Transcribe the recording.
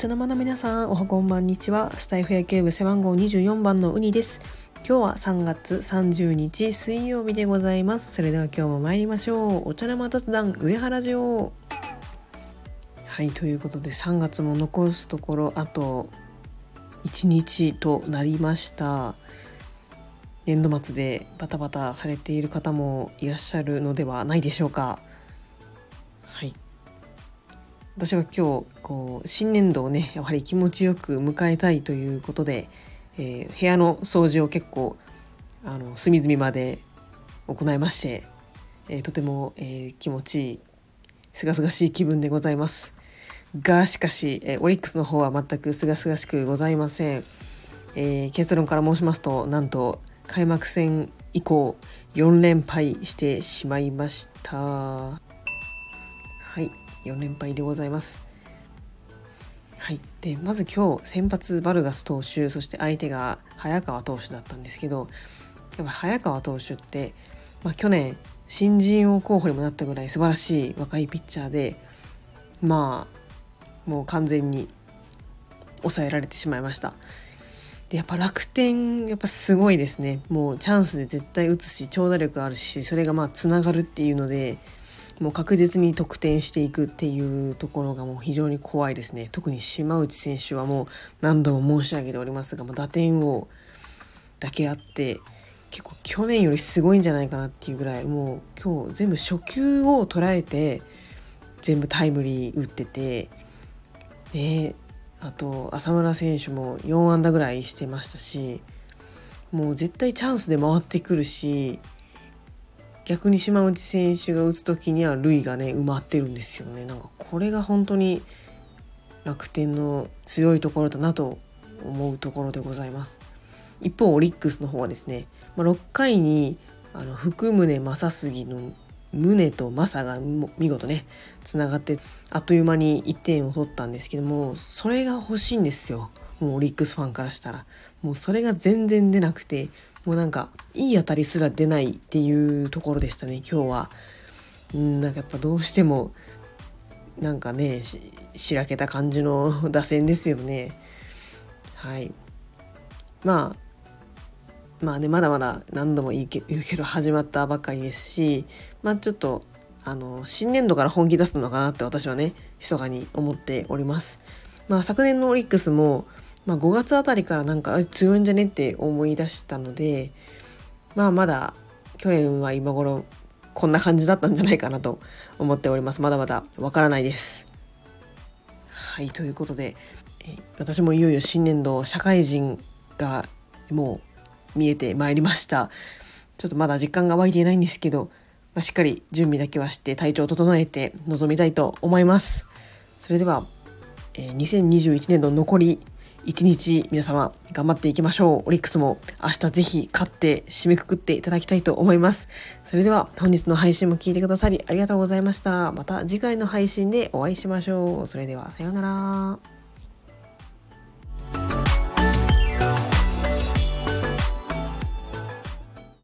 茶の間の皆さんおはこんばんにちは。スタイフ野球部背番号24番のウニです。今日は3月30日水曜日でございます。それでは今日も参りましょう。お茶の間雑談上原城。はいということで3月も残すところあと1日となりました。年度末でバタバタされている方もいらっしゃるのではないでしょうか。私は今日こう新年度をねやはり気持ちよく迎えたいということで、えー、部屋の掃除を結構あの隅々まで行いまして、えー、とても、えー、気持ちいいすがすがしい気分でございます。がしかし、えオリックスの方は全くすがすがしくございません、え結論から申しますとなんと開幕戦以降4連敗してしまいました。はい。4連敗でございます。はい、でまず今日先発バルガス投手そして相手が早川投手だったんですけどやっぱ早川投手って、まあ、去年新人王候補にもなったぐらい素晴らしい若いピッチャーでまあもう完全に抑えられてしまいました。でやっぱ楽天やっぱすごいですね。もうチャンスで絶対打つし長打力あるしそれがまあつながるっていうのでもう確実に得点していくっていうところがもう非常に怖いですね。特に島内選手はもう何度も申し上げておりますがもう打点王だけあって結構去年よりすごいんじゃないかなっていうぐらいもう今日全部初球を捉えて全部タイムリー打ってて。であと浅村選手も4安打ぐらいしてましたしもう絶対チャンスで回ってくるし逆に島内選手が打つ時には塁がね埋まってるんですよね。なんかこれが本当に楽天の強いところだなと思うところでございます。一方オリックスの方はですね、まあ、6回にあの福宗正杉の宗と正が見事ねつながってあっという間に1点を取ったんですけどもそれが欲しいんですよ。もうオリックスファンからしたら。もうそれが全然出なくてもうなんかいい当たりすら出ないっていうところでしたね今日は。うんなんかやっぱどうしてもなんかねしらけた感じの打線ですよね。はい。まあまあねまだまだ何度も言うけど始まったばかりですしまあちょっとあの新年度から本気出すのかなって私はね密かに思っております。まあ、昨年のオリックスも、まあ、5月あたりからなんか強いんじゃね？って思い出したのでまあまだ去年は今頃こんな感じだったんじゃないかなと思っております。まだまだわからないです。はいということで、私もいよいよ新年度社会人がもう見えてまいりました。ちょっとまだ実感が湧いていないんですけど、まあ、しっかり準備だけはして体調を整えて臨みたいと思います。それでは、え、2021年の残り1日皆様頑張っていきましょう。オリックスも明日ぜひ勝って締めくくっていただきたいと思います。それでは本日の配信も聞いてくださりありがとうございました。また次回の配信でお会いしましょう。それではさようなら。